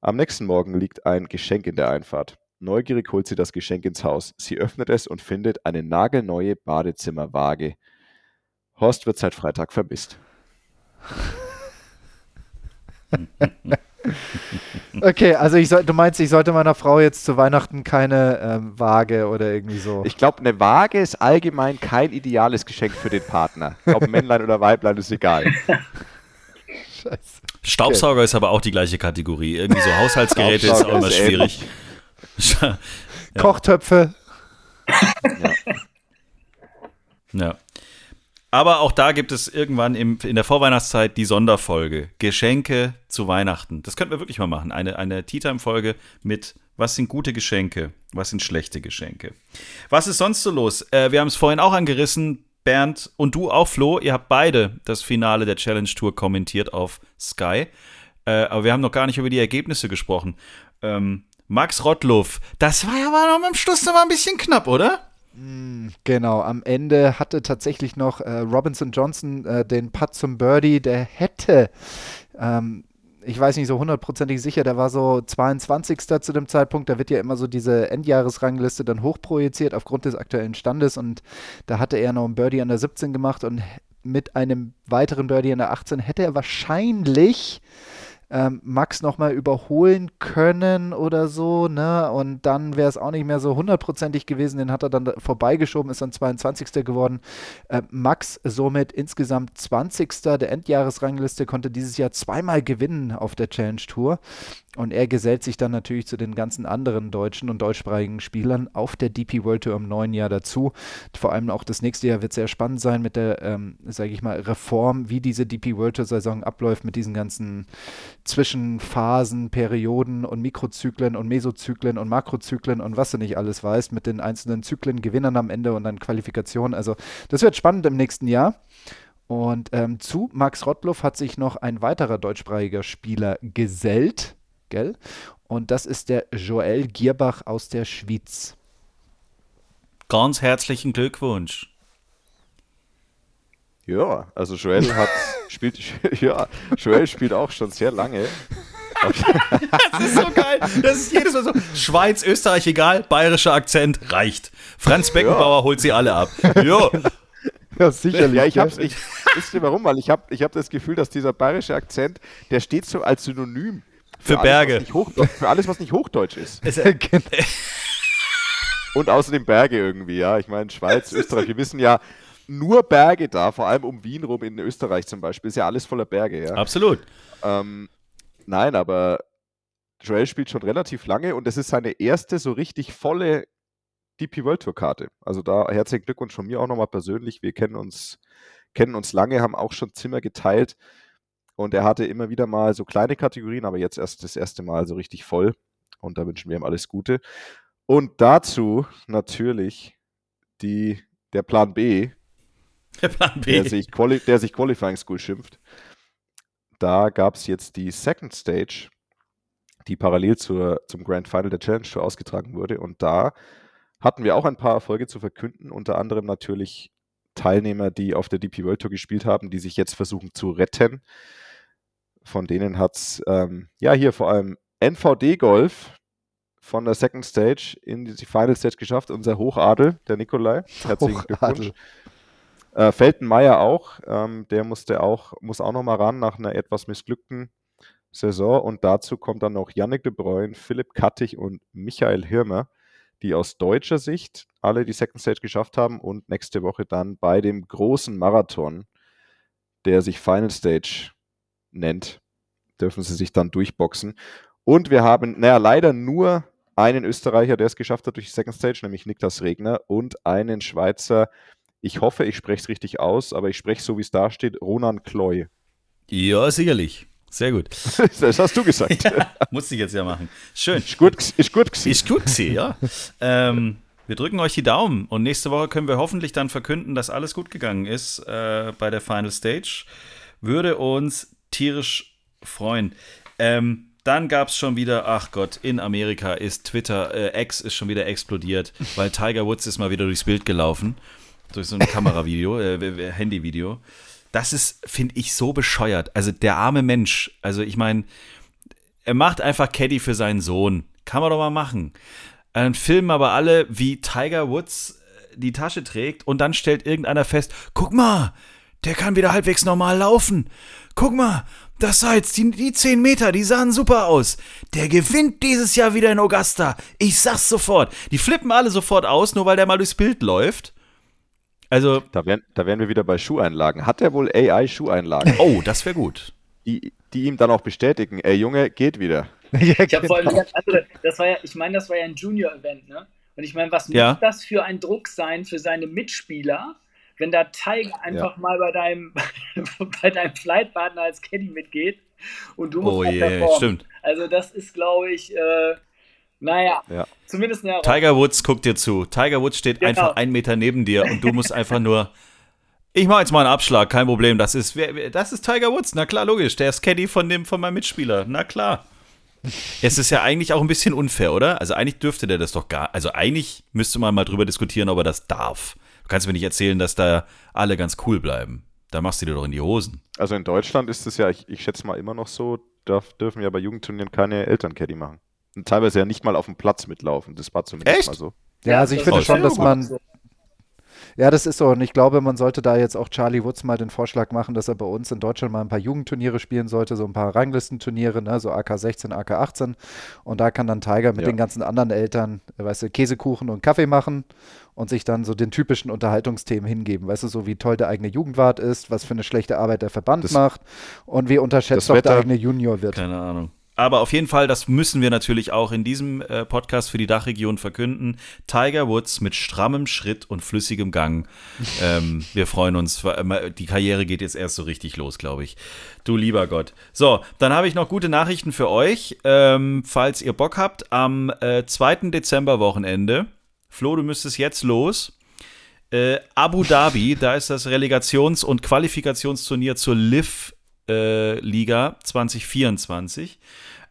Am nächsten Morgen liegt ein Geschenk in der Einfahrt. Neugierig holt sie das Geschenk ins Haus. Sie öffnet es und findet eine nagelneue Badezimmerwaage. Horst wird seit Freitag vermisst. (laughs) (laughs) Okay, also ich soll, du meinst, ich sollte meiner Frau jetzt zu Weihnachten keine ähm, Waage oder irgendwie so. Ich glaube, eine Waage ist allgemein kein ideales Geschenk für den Partner. Ob Männlein oder Weiblein ist egal. (laughs) Scheiße. Staubsauger okay. ist aber auch die gleiche Kategorie. Irgendwie so Haushaltsgeräte ist auch immer schwierig. ja. Kochtöpfe. (laughs) ja. ja. Aber auch da gibt es irgendwann im, in der Vorweihnachtszeit die Sonderfolge. Geschenke zu Weihnachten. Das könnten wir wirklich mal machen. Eine, eine Tea Time-Folge mit was sind gute Geschenke, was sind schlechte Geschenke. Was ist sonst so los? Äh, wir haben es vorhin auch angerissen. Bernd und du auch, Flo, ihr habt beide das Finale der Challenge Tour kommentiert auf Sky. Äh, aber wir haben noch gar nicht über die Ergebnisse gesprochen. Ähm, Max Rottluff, das war ja noch am Schluss noch mal ein bisschen knapp, oder? Mm, genau, am Ende hatte tatsächlich noch äh, Robinson Johnson äh, den Putt zum Birdie, der hätte ähm, ich weiß nicht so hundertprozentig sicher, der war so 22. zu dem Zeitpunkt. Da wird ja immer so diese Endjahresrangliste dann hochprojiziert aufgrund des aktuellen Standes und da hatte er noch ein Birdie an der 17 gemacht und mit einem weiteren Birdie an der 18 hätte er wahrscheinlich ähm, Max nochmal überholen können oder so, ne? Und dann wäre es auch nicht mehr so hundertprozentig gewesen. Den hat er dann vorbeigeschoben, ist dann 22. geworden. Äh, Max somit insgesamt 20. der Endjahresrangliste, konnte dieses Jahr zweimal gewinnen auf der Challenge Tour. Und er gesellt sich dann natürlich zu den ganzen anderen deutschen und deutschsprachigen Spielern auf der DP World Tour im neuen Jahr dazu. Vor allem auch das nächste Jahr wird sehr spannend sein mit der, ähm, sage ich mal, Reform, wie diese DP World Tour Saison abläuft mit diesen ganzen Zwischenphasen, Perioden und Mikrozyklen und Mesozyklen und Makrozyklen und was du nicht alles weißt, mit den einzelnen Zyklen, Gewinnern am Ende und dann Qualifikation. Also das wird spannend im nächsten Jahr. Und ähm, zu Max Rottluff hat sich noch ein weiterer deutschsprachiger Spieler gesellt gell? Und das ist der Joel Gierbach aus der Schweiz. Ganz herzlichen Glückwunsch. Ja, also Joel hat (laughs) spielt (laughs) ja, Joel spielt auch schon sehr lange. das ist so geil. Das ist jedes Mal so. Schweiz, Österreich, egal, bayerischer Akzent reicht. Franz Beckenbauer ja. holt sie alle ab. Jo. (laughs) Ja, sicherlich. Ja, ich hab's, ich, wisst ihr warum? Weil ich habe ich hab das Gefühl, dass dieser bayerische Akzent, der steht so als Synonym für, für Berge. Alles, für alles, was nicht Hochdeutsch ist. Genau. Und außerdem Berge irgendwie, ja. Ich meine, Schweiz, Österreich, wir wissen ja, nur Berge da, vor allem um Wien rum in Österreich zum Beispiel, ist ja alles voller Berge, ja. Absolut. Ähm, nein, aber Joel spielt schon relativ lange und es ist seine erste so richtig volle DP World Tour Karte. Also da herzlichen Glückwunsch von mir auch nochmal persönlich. Wir kennen uns, kennen uns lange, haben auch schon Zimmer geteilt. Und er hatte immer wieder mal so kleine Kategorien, aber jetzt erst das erste Mal so richtig voll. Und da wünschen wir ihm alles Gute. Und dazu natürlich die, der Plan B. Der Plan B. Der sich, Quali der sich Qualifying School schimpft. Da gab es jetzt die Second Stage, die parallel zur, zum Grand Final der Challenge Tour ausgetragen wurde. Und da hatten wir auch ein paar Erfolge zu verkünden, unter anderem natürlich Teilnehmer, die auf der DP World Tour gespielt haben, die sich jetzt versuchen zu retten. Von denen hat es, ähm, ja, hier vor allem NVD Golf von der Second Stage in die Final Stage geschafft. Unser Hochadel, der Nikolai. Herzlichen Glückwunsch. Äh, Feltenmeier auch. Ähm, der musste auch, muss auch noch mal ran nach einer etwas missglückten Saison. Und dazu kommt dann noch Yannick de Bruyne, Philipp Kattig und Michael Hirmer, die aus deutscher Sicht alle die Second Stage geschafft haben und nächste Woche dann bei dem großen Marathon, der sich Final Stage nennt, dürfen sie sich dann durchboxen. Und wir haben, naja, leider nur einen Österreicher, der es geschafft hat durch die Second Stage, nämlich Niklas Regner, und einen Schweizer, ich hoffe, ich spreche es richtig aus, aber ich spreche so, wie es da steht, Ronan Kloy. Ja, sicherlich. Sehr gut. (laughs) Das hast du gesagt. Ja, musste ich jetzt ja machen. Schön. Ist gut, ist gut gewesen. Ist gut gewesen, ja. ähm, wir drücken euch die Daumen und nächste Woche können wir hoffentlich dann verkünden, dass alles gut gegangen ist äh, bei der Final Stage. Würde uns tierisch freuen. Ähm, dann gab es schon wieder, ach Gott, in Amerika ist Twitter, äh, X ist schon wieder explodiert, weil Tiger Woods ist mal wieder durchs Bild gelaufen. Durch so ein Kameravideo, äh, Handyvideo. Das ist, finde ich, so bescheuert. Also der arme Mensch, also ich meine, er macht einfach Caddy für seinen Sohn. Kann man doch mal machen. Dann filmen aber alle, wie Tiger Woods äh, die Tasche trägt und dann stellt irgendeiner fest, guck mal, der kann wieder halbwegs normal laufen. Guck mal, das sah jetzt, die, die 10 Meter, die sahen super aus. Der gewinnt dieses Jahr wieder in Augusta. Ich sag's sofort. Die flippen alle sofort aus, nur weil der mal durchs Bild läuft. Also. Da wären, da wären wir wieder bei Schuheinlagen. Hat er wohl AI-Schuheinlagen? Oh, das wäre gut. Die, die ihm dann auch bestätigen, ey Junge, geht wieder. (laughs) ja, ich habe vor allem ganz andere, das war ja, ich meine, das war ja ein Junior-Event, ne? Und ich meine, was ja. muss das für ein Druck sein für seine Mitspieler, wenn da Tiger einfach ja. mal bei deinem, (laughs) bei deinem Flightpartner als Caddy mitgeht und du musst oh, yeah, performen. Stimmt. Also das ist, glaube ich, äh, naja, ja. zumindest eine Tiger Woods guckt dir zu. Tiger Woods steht genau. einfach einen Meter neben dir und du musst einfach nur ich mache jetzt mal einen Abschlag, kein Problem. Das ist, das ist Tiger Woods, na klar, logisch. Der ist Caddy von, dem, von meinem Mitspieler, na klar. Es ist ja eigentlich auch ein bisschen unfair, oder? Also eigentlich dürfte der das doch gar. Also eigentlich müsste man mal drüber diskutieren, ob er das darf. Du kannst mir nicht erzählen, dass da alle ganz cool bleiben. Da machst du dir doch in die Hosen. Also in Deutschland ist es ja, ich, ich schätze mal immer noch so, darf, dürfen ja bei Jugendturnieren keine Elterncaddy machen. Teilweise ja nicht mal auf dem Platz mitlaufen. Das war zumindest Echt? mal so. Ja, also ich das finde schon, dass man. Ja, das ist so. Und ich glaube, man sollte da jetzt auch Charlie Woods mal den Vorschlag machen, dass er bei uns in Deutschland mal ein paar Jugendturniere spielen sollte, so ein paar Ranglistenturniere, ne, so AK 16, AK 18. Und da kann dann Tiger mit Ja. den ganzen anderen Eltern, weißt du, Käsekuchen und Kaffee machen und sich dann so den typischen Unterhaltungsthemen hingeben. Weißt du, so wie toll der eigene Jugendwart ist, was für eine schlechte Arbeit der Verband Das- macht und wie unterschätzt das doch der Wetter- eigene Junior wird. Keine Ahnung. Aber auf jeden Fall, das müssen wir natürlich auch in diesem äh, Podcast für die Dachregion verkünden. Tiger Woods mit strammem Schritt und flüssigem Gang. (laughs) ähm, wir freuen uns. äh, Die Karriere geht jetzt erst so richtig los, glaube ich. Du lieber Gott. So, dann habe ich noch gute Nachrichten für euch. Ähm, falls ihr Bock habt, am äh, 2. Dezember Wochenende. Flo, du müsstest jetzt los. Äh, Abu Dhabi, (laughs) da ist das Relegations- und Qualifikationsturnier zur LIV Liga 2024.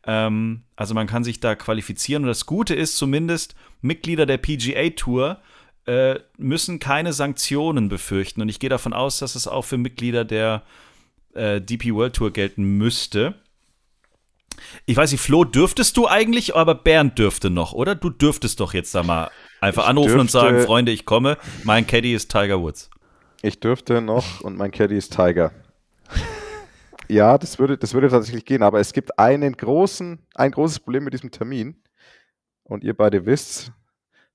Ähm, also man kann sich da qualifizieren und das Gute ist zumindest, Mitglieder der PGA Tour äh, müssen keine Sanktionen befürchten und ich gehe davon aus, dass es auch für Mitglieder der äh, DP World Tour gelten müsste. Ich weiß nicht, Flo, dürftest du eigentlich, aber Bernd dürfte noch, oder? Du dürftest doch jetzt da mal einfach Ich anrufen und dürfte- sagen, Freunde, ich komme. Mein Caddy ist Tiger Woods. Ich dürfte noch und mein Caddy ist Tiger. Ja, das würde, das würde tatsächlich gehen, aber es gibt einen großen, ein großes Problem mit diesem Termin. Und ihr beide wisst,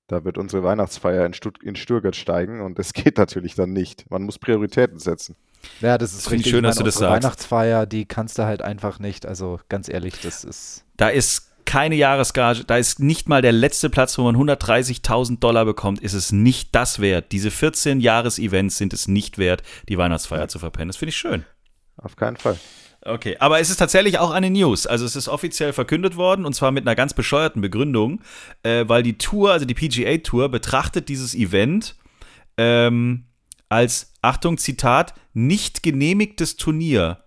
da wird unsere Weihnachtsfeier in, Stutt in Stuttgart steigen und das (laughs) geht natürlich dann nicht. Man muss Prioritäten setzen. Ja, das ist Finde ich richtig. schön, dass meine, du das sagst. Weihnachtsfeier, die kannst du halt einfach nicht. Also ganz ehrlich, das ist. Da ist keine Jahresgage, da ist nicht mal der letzte Platz, wo man 130.000 Dollar bekommt, ist es nicht das wert. Diese 14 Jahres-Events sind es nicht wert, die Weihnachtsfeier zu verpennen. Das finde ich schön. Auf keinen Fall. Okay, aber es ist tatsächlich auch eine News. Also es ist offiziell verkündet worden und zwar mit einer ganz bescheuerten Begründung, äh, weil die Tour, also die PGA Tour, betrachtet dieses Event ähm, als, Achtung, Zitat, nicht genehmigtes Turnier.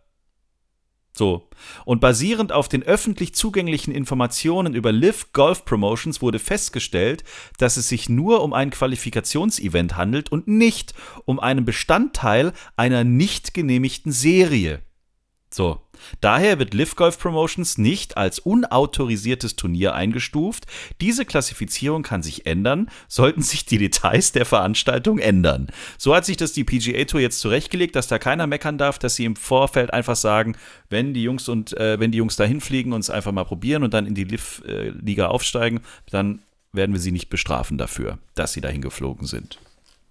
So. Und basierend auf den öffentlich zugänglichen Informationen über Live Golf Promotions wurde festgestellt, dass es sich nur um ein Qualifikationsevent handelt und nicht um einen Bestandteil einer nicht genehmigten Serie. So. Daher wird Live Golf Promotions nicht als unautorisiertes Turnier eingestuft. Diese Klassifizierung kann sich ändern, sollten sich die Details der Veranstaltung ändern. So hat sich das die PGA Tour jetzt zurechtgelegt, dass da keiner meckern darf, dass sie im Vorfeld einfach sagen, wenn die Jungs und äh, wenn die Jungs dahin fliegen und es einfach mal probieren und dann in die Liv äh, Liga aufsteigen, dann werden wir sie nicht bestrafen dafür, dass sie dahin geflogen sind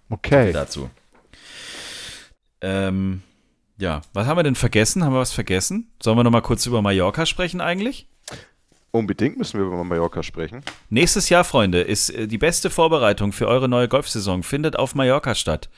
Okay. dazu. Ähm, ja, was haben wir denn vergessen? Haben wir was vergessen? Sollen wir noch mal kurz über Mallorca sprechen eigentlich? Unbedingt müssen wir über Mallorca sprechen. Nächstes Jahr, Freunde, ist äh, die beste Vorbereitung für eure neue Golfsaison findet auf Mallorca statt.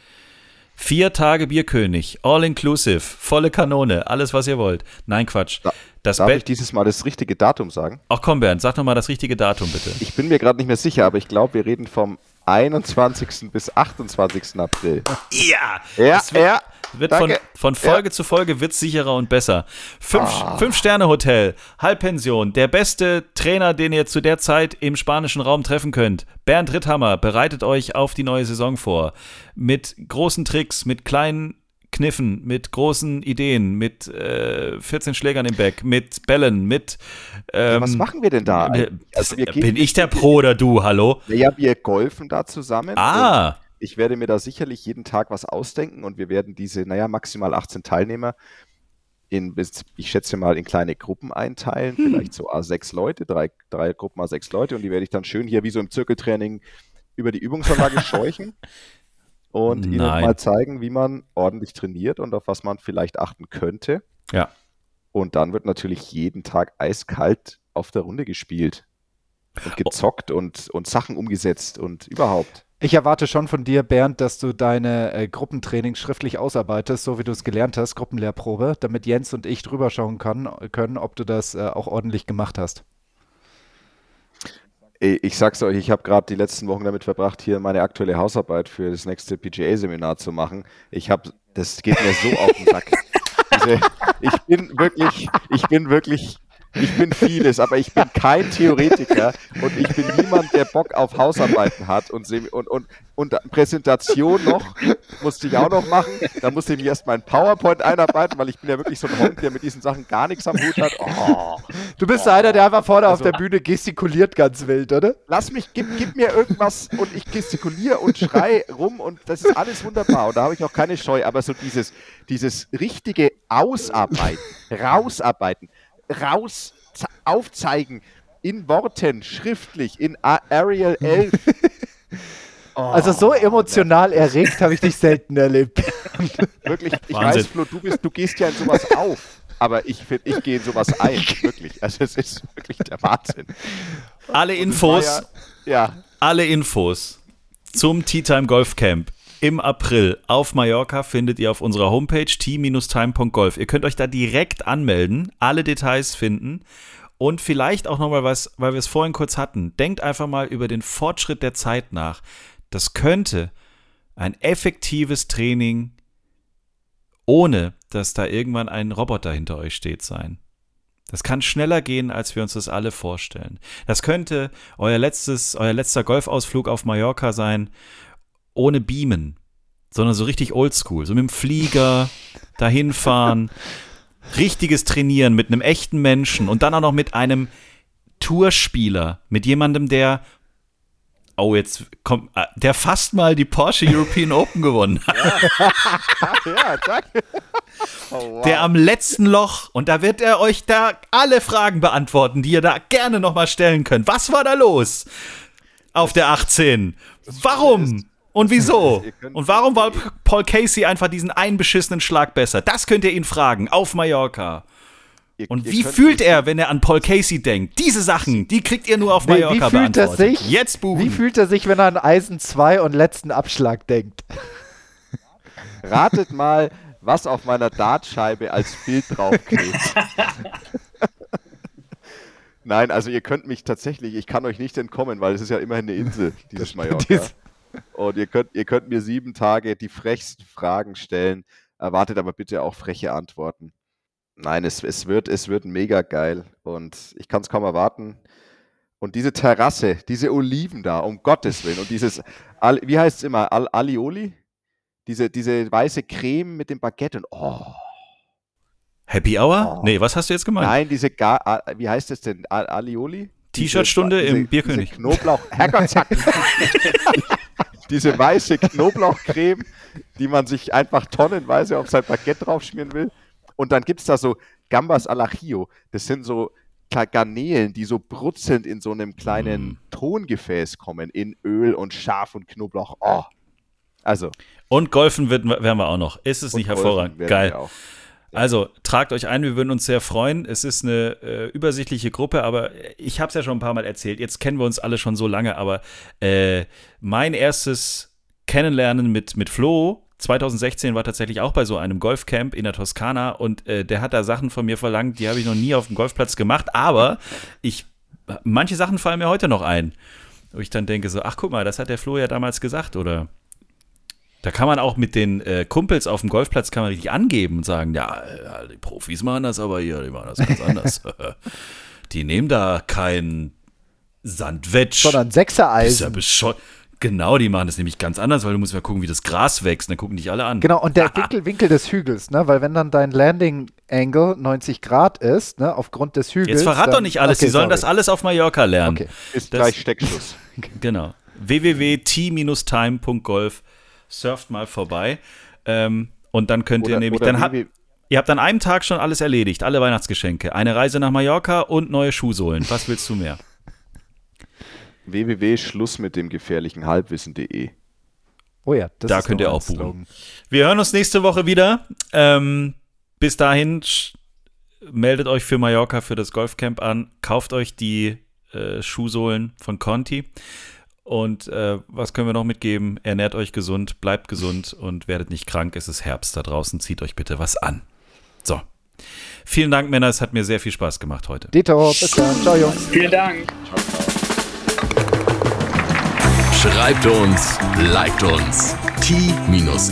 Vier Tage Bierkönig, all inclusive, volle Kanone, alles was ihr wollt. Nein, Quatsch. Da- Das Darf ich Bett. dieses Mal das richtige Datum sagen? Ach komm, Bernd, sag noch mal das richtige Datum bitte. Ich bin mir gerade nicht mehr sicher, aber ich glaube, wir reden vom 21. bis 28. April. Ja! Ja, ja. Wird von, danke. von Folge zu Folge wird sicherer und besser. Fünf, fünf Sterne Hotel, Halbpension, der beste Trainer, den ihr zu der Zeit im spanischen Raum treffen könnt. Bernd Ritthammer bereitet euch auf die neue Saison vor. Mit großen Tricks, mit kleinen Kniffen, mit großen Ideen, mit äh, 14 Schlägern im Back, mit Bällen, mit. Ähm, Was machen wir denn da? äh, Also wir gehen- bin ich der Pro oder du? Hallo? Ja, wir golfen da zusammen. Ah, Ich werde mir da sicherlich jeden Tag was ausdenken und wir werden diese, naja, maximal 18 Teilnehmer in, ich schätze mal, in kleine Gruppen einteilen. Hm. Vielleicht so A6 Leute, drei, drei Gruppen A6 Leute und die werde ich dann schön hier wie so im Zirkeltraining über die Übungsanlage (laughs) scheuchen und ihnen Nein. mal zeigen, wie man ordentlich trainiert und auf was man vielleicht achten könnte. ja. Und dann wird natürlich jeden Tag eiskalt auf der Runde gespielt und gezockt und, und Sachen umgesetzt und überhaupt. Ich erwarte schon von dir, Bernd, dass du deine äh, Gruppentrainings schriftlich ausarbeitest, so wie du es gelernt hast, Gruppenlehrprobe, damit Jens und ich drüber schauen kann, können, ob du das äh, auch ordentlich gemacht hast. Ey, Ich sag's euch, ich habe gerade die letzten Wochen damit verbracht, hier meine aktuelle Hausarbeit für das nächste PGA-Seminar zu machen. Ich habe, das geht mir so auf den Sack. Diese, (laughs) ich bin wirklich, ich bin wirklich Ich bin vieles, aber ich bin kein Theoretiker und ich bin niemand, der Bock auf Hausarbeiten hat und, und, und, und Präsentation noch, musste ich auch noch machen. Da musste ich mir erst meinen PowerPoint einarbeiten, weil ich bin ja wirklich so ein Honk, der mit diesen Sachen gar nichts am Hut hat. Oh, Du bist einer, der einfach vorne auf Also- der Bühne gestikuliert ganz wild, oder? lass mich, gib, gib mir irgendwas und ich gestikuliere und schrei rum und das ist alles wunderbar und da habe ich auch keine Scheu, aber so dieses, dieses richtige Ausarbeiten, rausarbeiten, raus ze- aufzeigen, in Worten, schriftlich, in A- Arial 11. (laughs) Oh, Also so emotional erregt habe ich dich selten erlebt. (laughs) Wirklich, ich Wahnsinn. weiß, Flo, du, bist, du gehst ja in sowas auf, aber ich, find, ich gehe in sowas ein, wirklich. Also es ist wirklich der Wahnsinn. Alle Infos, Ja, ja. alle Infos zum Tea Time Golf Camp im April auf Mallorca findet ihr auf unserer Homepage t-time.golf. Ihr könnt euch da direkt anmelden, alle Details finden und vielleicht auch nochmal was, weil wir es vorhin kurz hatten. Denkt einfach mal über den Fortschritt der Zeit nach. Das könnte ein effektives Training ohne, dass da irgendwann ein Roboter hinter euch steht sein. Das kann schneller gehen, als wir uns das alle vorstellen. Das könnte euer letztes, euer letzter Golfausflug auf Mallorca sein, ohne Beamen, sondern so richtig oldschool, so mit dem Flieger (laughs) dahin fahren, richtiges Trainieren mit einem echten Menschen und dann auch noch mit einem Tourspieler, mit jemandem, der Oh, jetzt kommt, äh, der fast mal die Porsche European Open gewonnen hat. Ja, (laughs) danke. (laughs) Oh, wow. Der am letzten Loch, und da wird er euch da alle Fragen beantworten, die ihr da gerne nochmal stellen könnt. Was war da los auf der 18? Warum? Und wieso? (laughs) Und warum war Paul Casey einfach diesen einen beschissenen Schlag besser? Das könnt ihr ihn fragen, auf Mallorca. Ihr- Und ihr wie fühlt er, wenn er an Paul Casey denkt? Diese Sachen, die kriegt ihr nur auf Nee, Mallorca wie fühlt er sich? Jetzt buchen. Wie fühlt er sich, wenn er an Eisen 2 und letzten Abschlag denkt? Ratet mal, was auf meiner Dartscheibe als Bild draufklebt. Nein, also ihr könnt mich tatsächlich, ich kann euch nicht entkommen, weil es ist ja immerhin eine Insel, dieses Mallorca. (laughs) Und ihr könnt, ihr könnt mir sieben Tage die frechsten Fragen stellen, erwartet aber bitte auch freche Antworten. Nein, es, es, wird, es wird mega geil und ich kann es kaum erwarten. Und diese Terrasse, diese Oliven da, um Gottes Willen, und dieses, wie heißt es immer, Al, Alioli? Diese, diese weiße Creme mit dem Baguette und oh, Happy Hour? Oh. Nee, was hast du jetzt gemeint? nein, diese, Ga, wie heißt es denn, Al, Alioli? T-Shirt-Stunde im Bierkönig. Knoblauch, Herrgott. (laughs) diese weiße Knoblauchcreme, die man sich einfach tonnenweise auf sein Baguette draufschmieren will. Und dann gibt es da so Gambas al Ajillo. Das sind so Garnelen, die so brutzelnd in so einem kleinen Mm. Tongefäß kommen, in Öl und Schaf und Knoblauch. Oh. Also, Und golfen wird, werden wir auch noch. Ist es nicht hervorragend? Geil. Also tragt euch ein, wir würden uns sehr freuen. Es ist eine äh, übersichtliche Gruppe, aber ich habe es ja schon ein paar Mal erzählt. Jetzt kennen wir uns alle schon so lange, aber äh, mein erstes Kennenlernen mit, mit Flo 2016 war tatsächlich auch bei so einem Golfcamp in der Toskana und äh, der hat da Sachen von mir verlangt, die habe ich noch nie auf dem Golfplatz gemacht, aber ich manche Sachen fallen mir heute noch ein. Wo ich dann denke so, ach guck mal, das hat der Flo ja damals gesagt oder da kann man auch mit den äh, Kumpels auf dem Golfplatz kann man richtig angeben und sagen, ja, äh, die Profis machen das aber hier, die machen das ganz anders. (laughs) die nehmen da kein Sandwedge. Sondern Ist ja Sechsereisen. bescheuert. Genau, die machen das nämlich ganz anders, weil du musst mal gucken, wie das Gras wächst. Dann gucken dich alle an. Genau, und der (laughs) Winkel, Winkel des Hügels, ne? Weil wenn dann dein Landing Angle 90 Grad ist, ne, aufgrund des Hügels. Jetzt verrat dann, doch nicht alles. Okay, die sollen sorry. das alles auf Mallorca lernen. Okay. Ist Das- gleich Steckschluss. (laughs) Genau. www.t-time.golf. Surft mal vorbei. Ähm, und dann könnt ihr Oder- nämlich, oder dann habt, ihr habt an einem Tag schon alles erledigt, alle Weihnachtsgeschenke. Eine Reise nach Mallorca und neue Schuhsohlen. Was willst du mehr? www.schluss mit dem gefährlichen Halbwissen.de. Oh ja, das Da ist könnt ihr ein auch buchen. Wir hören uns nächste Woche wieder. Ähm, bis dahin meldet euch für Mallorca für das Golfcamp an. Kauft euch die äh, Schuhsohlen von Conti. Und äh, was können wir noch mitgeben? Ernährt euch gesund, bleibt gesund und werdet nicht krank. Es ist Herbst da draußen. Zieht euch bitte was an. So. Vielen Dank, Männer. Es hat mir sehr viel Spaß gemacht heute. Dito, bis dann. Ciao, Jungs. Vielen Dank. Schreibt uns, liked uns. t-time.golf